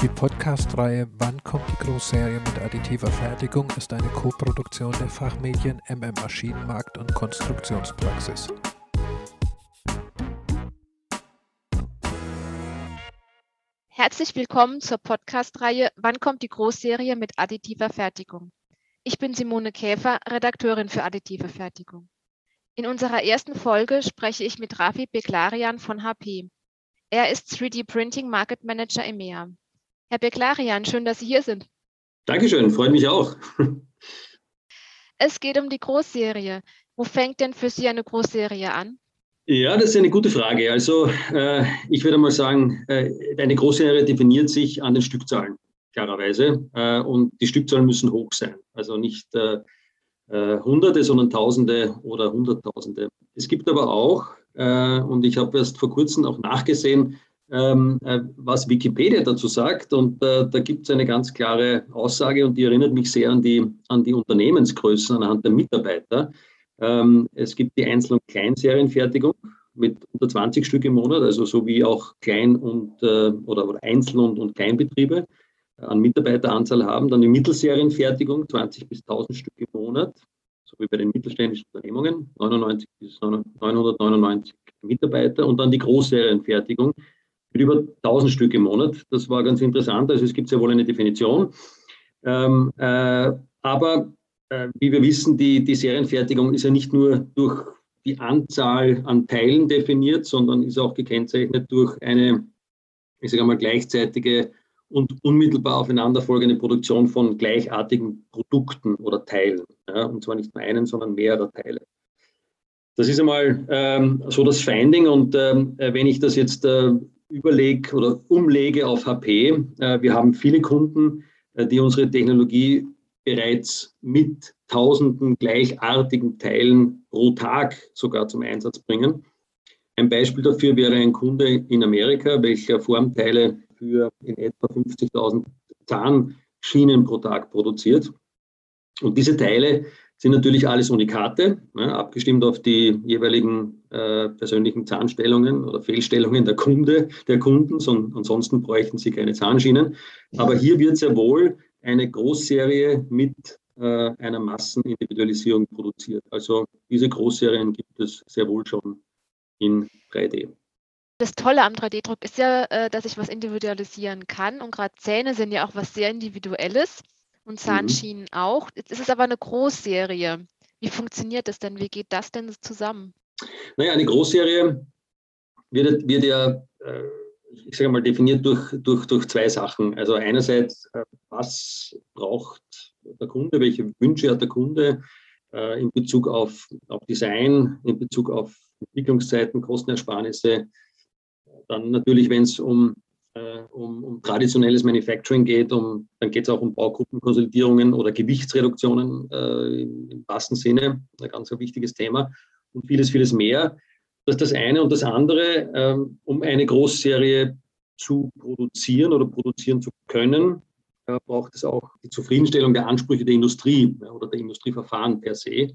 Die Podcast-Reihe Wann kommt die Großserie mit additiver Fertigung ist eine Koproduktion der Fachmedien MM Maschinenmarkt und Konstruktionspraxis. Herzlich willkommen zur Podcast-Reihe Wann kommt die Großserie mit additiver Fertigung? Ich bin Simone Käfer, Redakteurin für additive Fertigung. In unserer ersten Folge spreche ich mit Rafi Beklarian von HP. Er ist 3D Printing Market Manager EMEA. Herr Beklarian, schön, dass Sie hier sind. Dankeschön, freut mich auch. Es geht um die Großserie. Wo fängt denn für Sie eine Großserie an? Ja, das ist eine gute Frage. Also äh, ich würde mal sagen, äh, eine Großserie definiert sich an den Stückzahlen, klarerweise. Äh, und die Stückzahlen müssen hoch sein. Also nicht äh, äh, Hunderte, sondern Tausende oder Hunderttausende. Es gibt aber auch, äh, und ich habe erst vor kurzem auch nachgesehen, ähm, äh, was Wikipedia dazu sagt. Und äh, da gibt es eine ganz klare Aussage und die erinnert mich sehr an die, an die Unternehmensgrößen anhand der Mitarbeiter. Ähm, es gibt die Einzel- und Kleinserienfertigung mit unter 20 Stück im Monat, also so wie auch Klein- und äh, oder, oder Einzel- und, und Kleinbetriebe an Mitarbeiteranzahl haben. Dann die Mittelserienfertigung, 20 bis 1000 Stück im Monat, so wie bei den mittelständischen Unternehmungen, 99 bis 999 Mitarbeiter. Und dann die Großserienfertigung mit über 1000 Stück im Monat. Das war ganz interessant. Also es gibt sehr wohl eine Definition. Ähm, äh, aber äh, wie wir wissen, die, die Serienfertigung ist ja nicht nur durch die Anzahl an Teilen definiert, sondern ist auch gekennzeichnet durch eine, ich sage mal, gleichzeitige und unmittelbar aufeinanderfolgende Produktion von gleichartigen Produkten oder Teilen. Ja, und zwar nicht nur einen, sondern mehrere Teile. Das ist einmal ähm, so das Finding. Und ähm, wenn ich das jetzt äh, überlege oder umlege auf HP, äh, wir haben viele Kunden, äh, die unsere Technologie bereits mit tausenden gleichartigen Teilen pro Tag sogar zum Einsatz bringen. Ein Beispiel dafür wäre ein Kunde in Amerika, welcher Formteile für in etwa 50.000 Zahnschienen pro Tag produziert. Und diese Teile sind natürlich alles Unikate, ne, abgestimmt auf die jeweiligen äh, persönlichen Zahnstellungen oder Fehlstellungen der Kunde, der Kunden. So, ansonsten bräuchten sie keine Zahnschienen. Aber hier wird sehr wohl eine Großserie mit äh, einer Massenindividualisierung produziert. Also diese Großserien gibt es sehr wohl schon in 3D. Das Tolle am 3D-Druck ist ja, äh, dass ich was individualisieren kann. Und gerade Zähne sind ja auch was sehr Individuelles und. Zahnschienen mhm. auch. Jetzt ist es aber eine Großserie. Wie funktioniert das denn? Wie geht das denn zusammen? Naja, eine Großserie wird, wird ja, äh, ich sage mal, definiert durch, durch, durch zwei Sachen. Also einerseits, äh, was braucht der Kunde, welche Wünsche hat der Kunde in Bezug auf, auf Design, in Bezug auf Entwicklungszeiten, Kostenersparnisse, dann natürlich, wenn es um, äh, um, um, traditionelles Manufacturing geht, um, dann geht es auch um Baugruppenkonsolidierungen oder Gewichtsreduktionen äh, im wahrsten Sinne, ein ganz ein wichtiges Thema und vieles, vieles mehr. Das ist das eine und das andere, ähm, um eine Großserie zu produzieren oder produzieren zu können, äh, braucht es auch die Zufriedenstellung der Ansprüche der Industrie ja, oder der Industrieverfahren per se.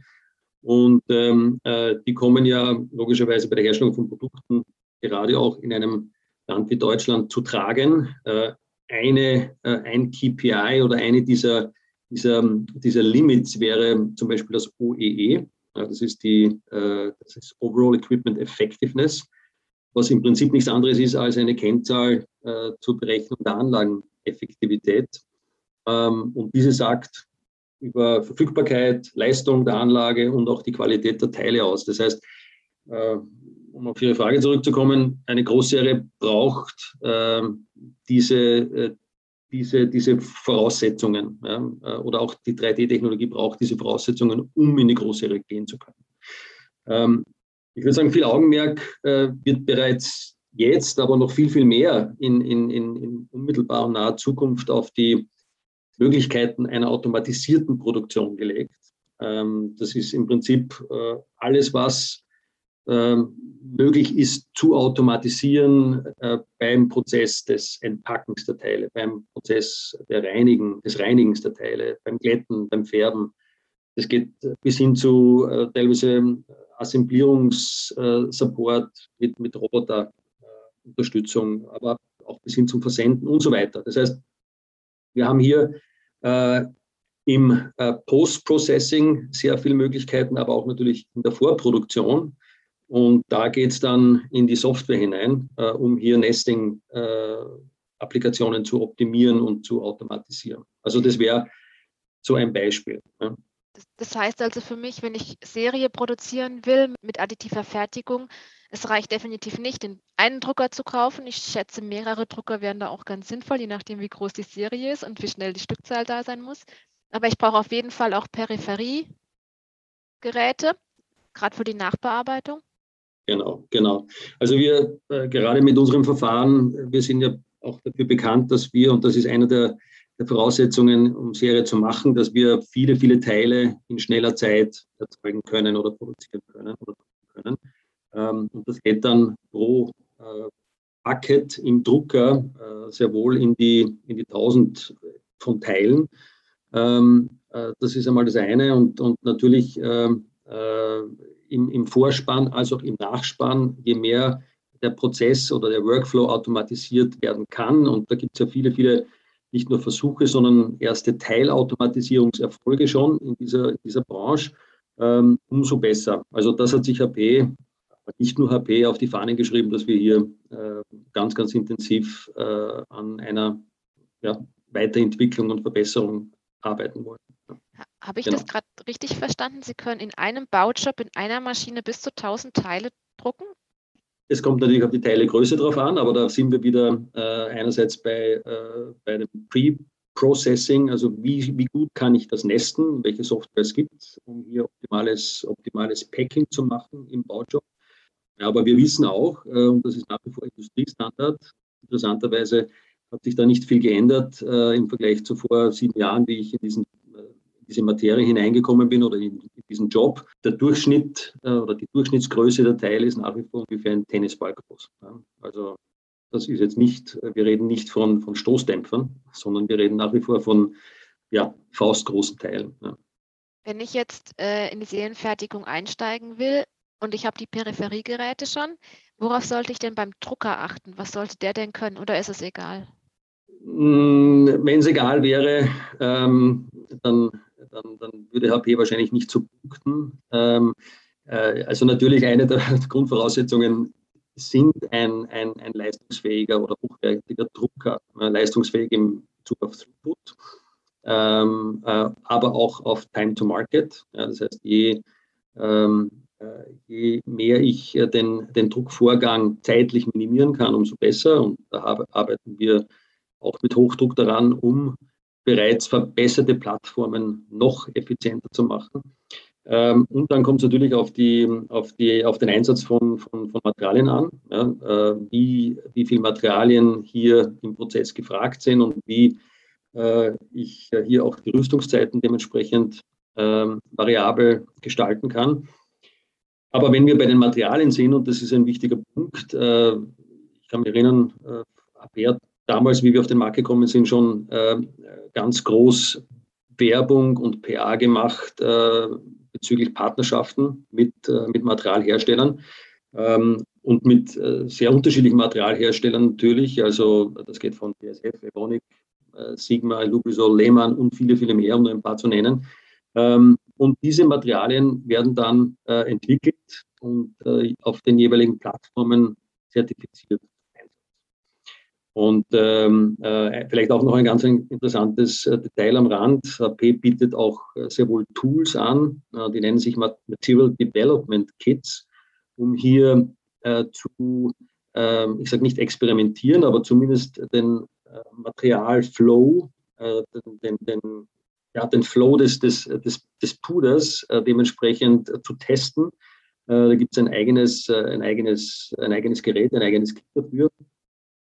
Und ähm, äh, die kommen ja logischerweise bei der Herstellung von Produkten gerade auch in einem Land wie Deutschland zu tragen. Äh, eine, äh, ein KPI oder eine dieser, dieser, dieser Limits wäre zum Beispiel das OEE. Das ist die äh, das ist Overall Equipment Effectiveness, was im Prinzip nichts anderes ist als eine Kennzahl zur Berechnung der Anlageneffektivität. Ähm, und diese sagt über Verfügbarkeit, Leistung der Anlage und auch die Qualität der Teile aus. Das heißt, um auf Ihre Frage zurückzukommen, eine Großserie braucht äh, diese, äh, diese, diese Voraussetzungen ja, äh, oder auch die 3D-Technologie braucht diese Voraussetzungen, um in die Großserie gehen zu können. Ähm, ich würde sagen, viel Augenmerk äh, wird bereits jetzt, aber noch viel, viel mehr in, in, in, in unmittelbarer und naher Zukunft auf die Möglichkeiten einer automatisierten Produktion gelegt. Ähm, das ist im Prinzip äh, alles, was möglich ist zu automatisieren äh, beim Prozess des Entpackens der Teile, beim Prozess der Reinigen, des Reinigens der Teile, beim Glätten, beim Färben. Das geht bis hin zu äh, teilweise Assemblierungssupport mit, mit Roboterunterstützung, aber auch bis hin zum Versenden und so weiter. Das heißt, wir haben hier äh, im äh, Post-Processing sehr viele Möglichkeiten, aber auch natürlich in der Vorproduktion. Und da geht es dann in die Software hinein, äh, um hier Nesting-Applikationen äh, zu optimieren und zu automatisieren. Also das wäre so ein Beispiel. Ja. Das heißt also für mich, wenn ich Serie produzieren will mit additiver Fertigung, es reicht definitiv nicht, den einen Drucker zu kaufen. Ich schätze, mehrere Drucker wären da auch ganz sinnvoll, je nachdem, wie groß die Serie ist und wie schnell die Stückzahl da sein muss. Aber ich brauche auf jeden Fall auch Peripheriegeräte, gerade für die Nachbearbeitung. Genau, genau. Also wir äh, gerade mit unserem Verfahren, wir sind ja auch dafür bekannt, dass wir, und das ist einer der, der Voraussetzungen, um Serie zu machen, dass wir viele, viele Teile in schneller Zeit erzeugen können oder produzieren können. Oder können. Ähm, und das geht dann pro äh, Packet im Drucker äh, sehr wohl in die, in die 1000 von Teilen. Ähm, äh, das ist einmal das eine. Und, und natürlich ähm, äh, im, im Vorspann als auch im Nachspann, je mehr der Prozess oder der Workflow automatisiert werden kann. Und da gibt es ja viele, viele nicht nur Versuche, sondern erste Teilautomatisierungserfolge schon in dieser, in dieser Branche, ähm, umso besser. Also das hat sich HP, nicht nur HP, auf die Fahnen geschrieben, dass wir hier äh, ganz, ganz intensiv äh, an einer ja, Weiterentwicklung und Verbesserung arbeiten wollen. Habe ich genau. das gerade richtig verstanden? Sie können in einem Baujob in einer Maschine bis zu 1000 Teile drucken? Es kommt natürlich auf die Teilegröße drauf an, aber da sind wir wieder äh, einerseits bei, äh, bei dem Pre-Processing, also wie, wie gut kann ich das nesten, welche Software es gibt, um hier optimales, optimales Packing zu machen im Baujob. Ja, aber wir wissen auch, äh, und das ist nach wie vor Industriestandard, interessanterweise hat sich da nicht viel geändert äh, im Vergleich zu vor sieben Jahren, wie ich in diesen diese Materie hineingekommen bin oder in, diesen Job. Der Durchschnitt äh, oder die Durchschnittsgröße der Teile ist nach wie vor ungefähr ein Tennisball groß. Ja. Also das ist jetzt nicht, wir reden nicht von, von Stoßdämpfern, sondern wir reden nach wie vor von ja, faustgroßen Teilen. Ja. Wenn ich jetzt äh, in die Serienfertigung einsteigen will und ich habe die Peripheriegeräte schon, worauf sollte ich denn beim Drucker achten? Was sollte der denn können oder ist es egal? Hm, Wenn es egal wäre, ähm, dann dann, dann würde HP wahrscheinlich nicht so punkten. Ähm, äh, also natürlich eine der Grundvoraussetzungen sind ein, ein, ein leistungsfähiger oder hochwertiger Drucker, äh, leistungsfähig im Bezug auf Throughput, ähm, äh, aber auch auf Time to Market. Ja, das heißt, je, ähm, äh, je mehr ich äh, den, den Druckvorgang zeitlich minimieren kann, umso besser. Und da arbeiten wir auch mit Hochdruck daran, um bereits verbesserte Plattformen noch effizienter zu machen. Ähm, und dann kommt es natürlich auf, die, auf, die, auf den Einsatz von, von, von Materialien an, ja, äh, wie, wie viele Materialien hier im Prozess gefragt sind und wie äh, ich hier auch die Rüstungszeiten dementsprechend äh, variabel gestalten kann. Aber wenn wir bei den Materialien sind, und das ist ein wichtiger Punkt, äh, ich kann mich erinnern, äh, Abert damals, wie wir auf den Markt gekommen sind, schon äh, ganz groß Werbung und PA gemacht äh, bezüglich Partnerschaften mit, äh, mit Materialherstellern ähm, und mit äh, sehr unterschiedlichen Materialherstellern natürlich. Also das geht von BSF, Evonik, äh, Sigma, Lubrizol, Lehmann und viele, viele mehr, um nur ein paar zu nennen. Ähm, und diese Materialien werden dann äh, entwickelt und auf den jeweiligen Plattformen zertifiziert. Und ähm, äh, vielleicht auch noch ein ganz interessantes äh, Detail am Rand. HP bietet auch äh, sehr wohl Tools an, äh, die nennen sich Material Development Kits, um hier äh, zu, ähm, ich sage nicht experimentieren, aber zumindest den äh, Materialflow, den, den, den, ja, den Flow des, des, des, des Puders dementsprechend zu testen. da gibt es ein eigenes, ein, eigenes, ein eigenes Gerät, ein eigenes Kit dafür.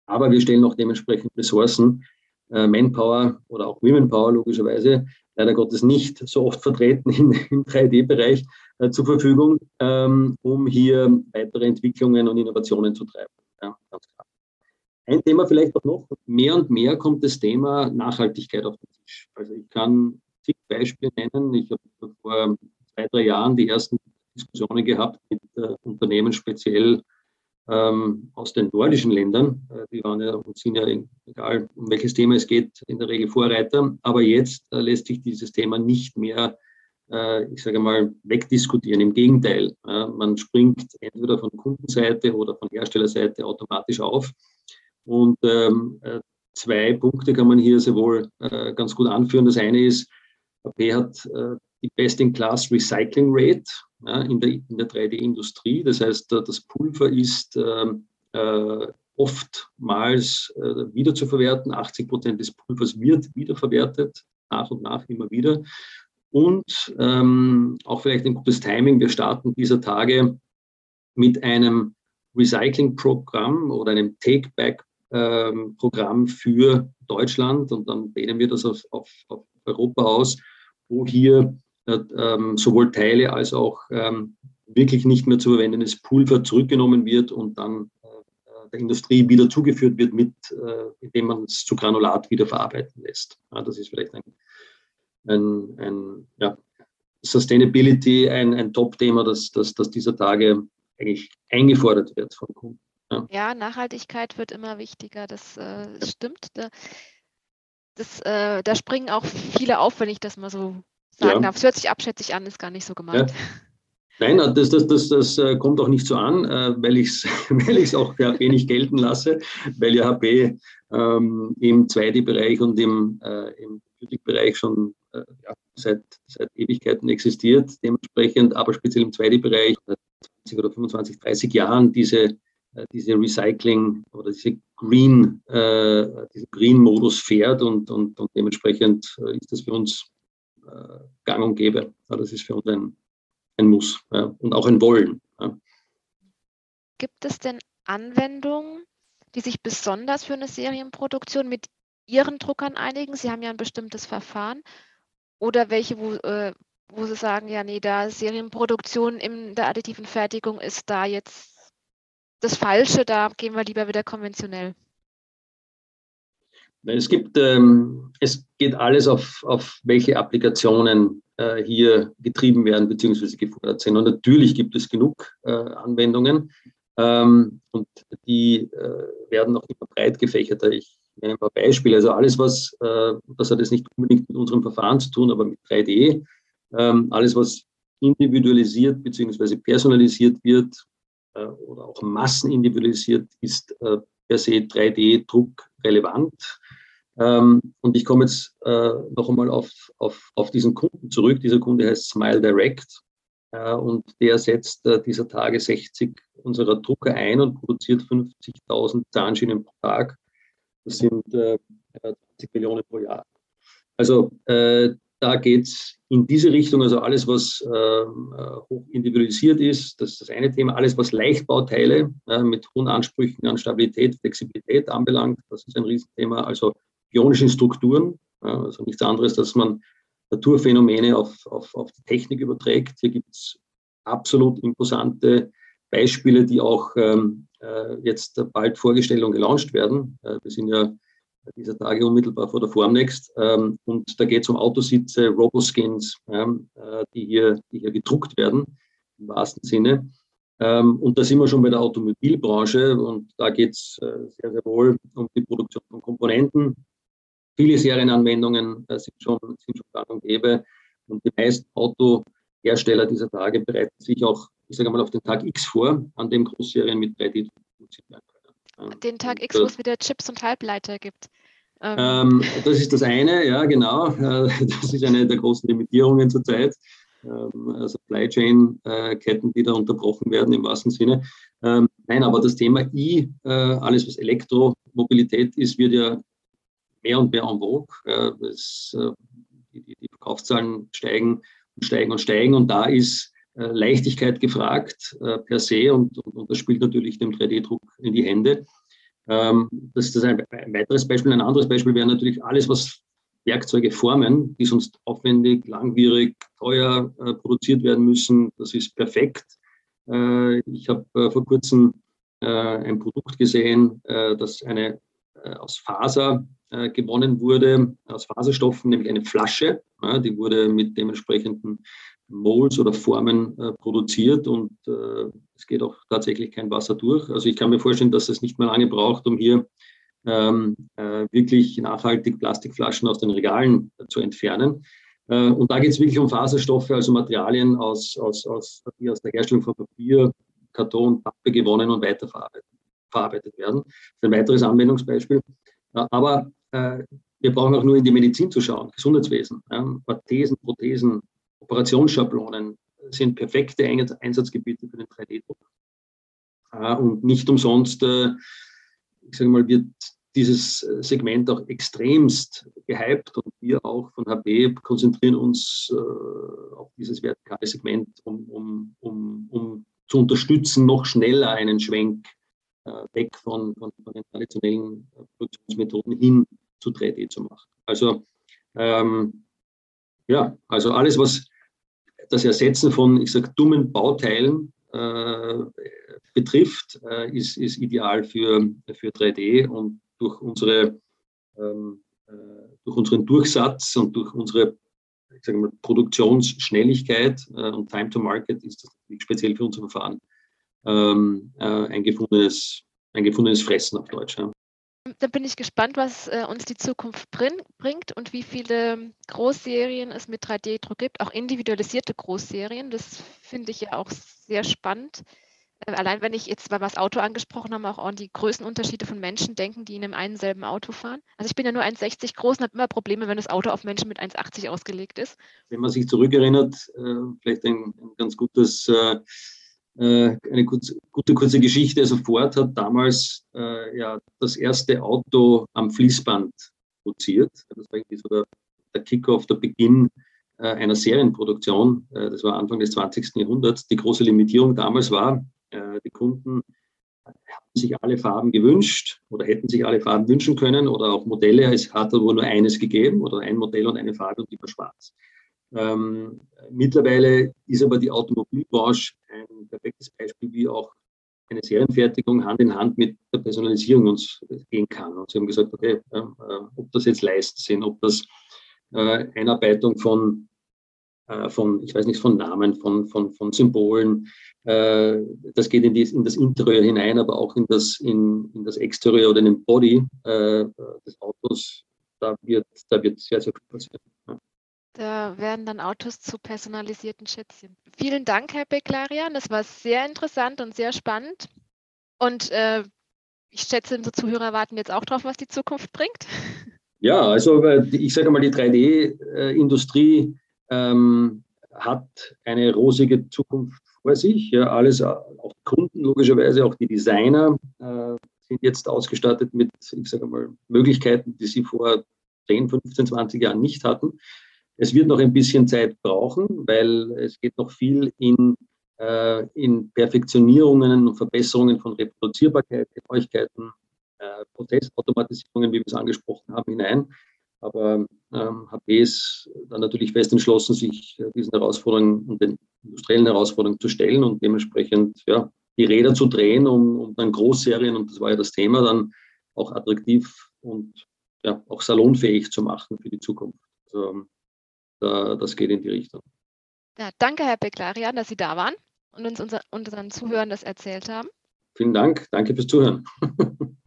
Aber wir stellen auch dementsprechend Ressourcen, äh, Manpower oder auch Womenpower logischerweise, leider Gottes nicht so oft vertreten in, im 3D-Bereich äh, zur Verfügung, ähm, um hier weitere Entwicklungen und Innovationen zu treiben. Ja. Ein Thema vielleicht auch noch, mehr und mehr kommt das Thema Nachhaltigkeit auf den Tisch. Also ich kann zig Beispiele nennen. Ich habe vor zwei, drei Jahren die ersten Diskussionen gehabt mit äh, Unternehmen, speziell ähm, aus den nordischen Ländern. Äh, die waren ja und sind ja, egal um welches Thema es geht, in der Regel Vorreiter. Aber jetzt äh, lässt sich dieses Thema nicht mehr, äh, ich sage mal, wegdiskutieren. Im Gegenteil, äh, man springt entweder von Kundenseite oder von Herstellerseite automatisch auf. Und ähm, äh, zwei Punkte kann man hier sehr wohl äh, ganz gut anführen. Das eine ist, AP hat die Best-in-Class Recycling Rate ja, in der, in der 3D-Industrie. Das heißt, das Pulver ist ähm, äh, oftmals äh, wiederzuverwerten. 80 Prozent des Pulvers wird wiederverwertet, nach und nach immer wieder. Und ähm, auch vielleicht ein gutes Timing. Wir starten dieser Tage mit einem Recycling-Programm oder einem Take-Back-Programm ähm, für Deutschland und dann dehnen wir das auf, auf, auf Europa aus, wo hier ähm, sowohl Teile als auch ähm, wirklich nicht mehr zu verwendendes Pulver zurückgenommen wird und dann äh, der Industrie wieder zugeführt wird, mit, äh, indem man es zu Granulat wieder verarbeiten lässt. Ja, das ist vielleicht ein, ein, ein ja, Sustainability, ein, ein Top-Thema, das, das, das dieser Tage eigentlich eingefordert wird von Kunden. Ja, ja Nachhaltigkeit wird immer wichtiger, das äh, stimmt. Da, das, äh, da springen auch viele auf, wenn ich das mal so sagen ja. darf. Es hört sich abschätzig an, ist gar nicht so gemeint. Ja. Nein, das, das, das, das äh, kommt auch nicht so an, äh, weil ich es weil auch für HP nicht gelten lasse, weil ja HP ähm, im 2D-Bereich und im, äh, im Bereich schon äh, ja, seit, seit Ewigkeiten existiert, dementsprechend, aber speziell im 2D-Bereich seit 20 oder 25, 30 Jahren diese, äh, diese Recycling oder diese Green, äh, diesen Green-Modus fährt und, und, und dementsprechend ist das für uns äh, gang und gäbe. Ja, das ist für uns ein, ein Muss ja, und auch ein Wollen. Ja. Gibt es denn Anwendungen, die sich besonders für eine Serienproduktion mit Ihren Druckern einigen? Sie haben ja ein bestimmtes Verfahren. Oder welche, wo, äh, wo Sie sagen, ja, nee, da Serienproduktion in der additiven Fertigung ist da jetzt das Falsche, da gehen wir lieber wieder konventionell. Es gibt, ähm, es geht alles auf, auf welche Applikationen äh, hier getrieben werden bzw. gefordert sind. Und natürlich gibt es genug äh, Anwendungen ähm, und die äh, werden auch immer breit gefächerter. Ich nenne ein paar Beispiele. Also alles, was, äh, das hat jetzt nicht unbedingt mit unserem Verfahren zu tun, aber mit 3D, ähm, alles, was individualisiert bzw. personalisiert wird äh, oder auch massenindividualisiert, ist äh, per se 3D-Druck relevant. Ähm, und ich komme jetzt äh, noch einmal auf, auf, auf diesen Kunden zurück. Dieser Kunde heißt Smile Direct äh, und der setzt äh, dieser Tage 60 unserer Drucker ein und produziert 50.000 Zahnschienen pro Tag. Das sind 20 Millionen pro Jahr. Also da geht es in diese Richtung, also alles, was äh, hoch individualisiert ist, das ist das eine Thema. Alles, was Leichtbauteile äh, mit hohen Ansprüchen an Stabilität, Flexibilität anbelangt, das ist ein Riesenthema. Also ionischen Strukturen, also nichts anderes, dass man Naturphänomene auf, auf, auf die Technik überträgt. Hier gibt es absolut imposante Beispiele, die auch ähm, äh, jetzt bald vorgestellt und gelauncht werden. Äh, wir sind ja dieser Tage unmittelbar vor der Formnext ähm, und da geht es um Autositze, Roboskins, ähm, äh, die, hier, die hier gedruckt werden, im wahrsten Sinne. Ähm, und da sind wir schon bei der Automobilbranche und da geht es äh, sehr, sehr wohl um die Produktion von Komponenten, Viele Serienanwendungen äh, sind, schon, sind schon gang und gäbe. Und die meisten Autohersteller dieser Tage bereiten sich auch, ich sage mal, auf den Tag X vor, an dem Großserien mit 3D produziert werden können. Den Tag X, wo es wieder Chips und Halbleiter gibt. Ähm. ähm, das ist das eine, ja, genau. Äh, das ist eine der großen Limitierungen zurzeit. Ähm, Supply Chain-Ketten, die da unterbrochen werden im wahrsten Sinne. Ähm, nein, aber das Thema I, äh, alles was Elektromobilität ist, wird ja mehr und mehr en vogue. Es, äh, die, die, Verkaufszahlen steigen und steigen und steigen und da ist äh, Leichtigkeit gefragt äh, per se und, und, das spielt natürlich dem 3D-Druck in die Hände. Ähm, das ist ein, weiteres Beispiel. Ein anderes Beispiel wäre natürlich alles, was Werkzeuge formen, die sonst aufwendig, langwierig, teuer produziert werden müssen. Das ist perfekt. Ich habe vor kurzem ein Produkt gesehen, das eine aus Faser äh, gewonnen wurde aus Faserstoffen, nämlich eine Flasche. Ja, die wurde mit dementsprechenden Molds oder Formen äh, produziert und äh, es geht auch tatsächlich kein Wasser durch. Also ich kann mir vorstellen, dass es nicht mehr lange braucht, um hier ähm, äh, wirklich nachhaltig Plastikflaschen aus den Regalen zu entfernen. Äh, und da geht es wirklich um Faserstoffe, also Materialien, aus, aus, aus, die aus der Herstellung von Papier, Karton, Pappe gewonnen und weiterverarbeitet verarbeitet werden. Das ist ein weiteres Anwendungsbeispiel. Aber äh, wir brauchen auch nur in die Medizin zu schauen, Gesundheitswesen. Ja, Orthesen, Prothesen, Operationsschablonen sind perfekte Einsatzgebiete für den 3D-Druck. Äh, und nicht umsonst, äh, ich sage mal, wird dieses Segment auch extremst gehypt und wir auch von HP konzentrieren uns äh, auf dieses vertikale Segment, um, um, um, um zu unterstützen, noch schneller einen Schwenk äh, weg von, von, von, den traditionellen Produktionsmethoden hin zu 3D zu machen. Also ähm, ja, also alles, was das Ersetzen von, ich sage, dummen Bauteilen äh, betrifft, äh, ist, ist ideal für, für 3D und durch, unsere, ähm, äh, durch unseren Durchsatz und durch unsere ich sage mal, Produktionsschnelligkeit äh, und Time to Market ist das speziell für unser Verfahren ähm, äh, ein, gefundenes, ein gefundenes Fressen auf Deutsch. Ja. Dann bin ich gespannt, was äh, uns die Zukunft bring, bringt und wie viele Großserien es mit 3D-Druck gibt, auch individualisierte Großserien. Das finde ich ja auch sehr spannend. Äh, allein wenn ich jetzt, weil wir das Auto angesprochen haben, auch an die Größenunterschiede von Menschen denken, die in einem selben Auto fahren. Also ich bin ja nur 1,60 groß und habe immer Probleme, wenn das Auto auf Menschen mit 1,80 ausgelegt ist. Wenn man sich zurückerinnert, äh, vielleicht ein, ein ganz gutes äh, eine kurze, gute kurze Geschichte. Also Ford hat damals äh, ja das erste Auto am Fließband produziert. Das war irgendwie so der, der Kickoff, der Beginn äh, einer Serienproduktion. Äh, das war Anfang des 20. Jahrhunderts. Die große Limitierung damals war, äh, die Kunden haben sich alle Farben gewünscht oder hätten sich alle Farben wünschen können oder auch Modelle. Es hat aber nur eines gegeben oder ein Modell und eine Farbe und die war schwarz. Ähm, mittlerweile ist aber die Automobilbranche ein perfektes Beispiel, wie auch eine Serienfertigung Hand in Hand mit der Personalisierung uns gehen kann. Und sie haben gesagt, okay, äh, ob das jetzt Leisten sind, ob das äh, Einarbeitung von, äh, von, ich weiß nicht, von Namen, von, von, von Symbolen, äh, das geht in, die, in, das Interieur hinein, aber auch in das, in, in das Exterieur oder in den Body äh, des Autos, da wird, da wird sehr, sehr viel passieren. Da werden dann Autos zu personalisierten Schätzchen. Vielen Dank, Herr Beklarian. Das war sehr interessant und sehr spannend. Und äh, ich schätze, unsere Zuhörer warten jetzt auch drauf, was die Zukunft bringt. Ja, also äh, ich sage mal, die 3D-Industrie ähm, hat eine rosige Zukunft vor sich. Ja, alles, äh, auch Kunden logischerweise, auch die Designer äh, sind jetzt ausgestattet mit, ich sage mal, Möglichkeiten, die sie vor 10, 15, 20 Jahren nicht hatten. Es wird noch ein bisschen Zeit brauchen, weil es geht noch viel in, äh, in Perfektionierungen und Verbesserungen von Reproduzierbarkeit, Genauigkeiten, äh, Prozessautomatisierungen, wie wir es angesprochen haben, hinein. Aber ähm, HP ist dann natürlich fest entschlossen, sich äh, diesen Herausforderungen und den industriellen Herausforderungen zu stellen und dementsprechend ja, die Räder zu drehen, um, um dann Großserien, und das war ja das Thema, dann auch attraktiv und ja, auch salonfähig zu machen für die Zukunft. Also, da, das geht in die Richtung. Ja, danke, Herr Beklarian, dass Sie da waren und uns unser, unseren Zuhörern das erzählt haben. Vielen Dank, danke fürs Zuhören.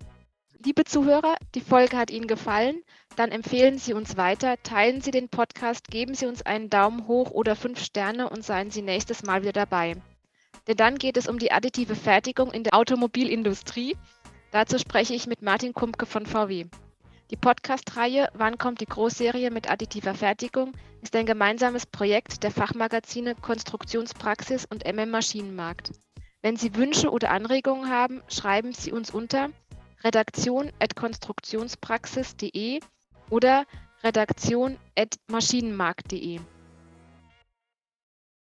Liebe Zuhörer, die Folge hat Ihnen gefallen. Dann empfehlen Sie uns weiter, teilen Sie den Podcast, geben Sie uns einen Daumen hoch oder fünf Sterne und seien Sie nächstes Mal wieder dabei. Denn dann geht es um die additive Fertigung in der Automobilindustrie. Dazu spreche ich mit Martin Kumpke von VW. Die Podcast-Reihe Wann kommt die Großserie mit additiver Fertigung ist ein gemeinsames Projekt der Fachmagazine Konstruktionspraxis und MM Maschinenmarkt. Wenn Sie Wünsche oder Anregungen haben, schreiben Sie uns unter redaktion.konstruktionspraxis.de oder redaktion.maschinenmarkt.de.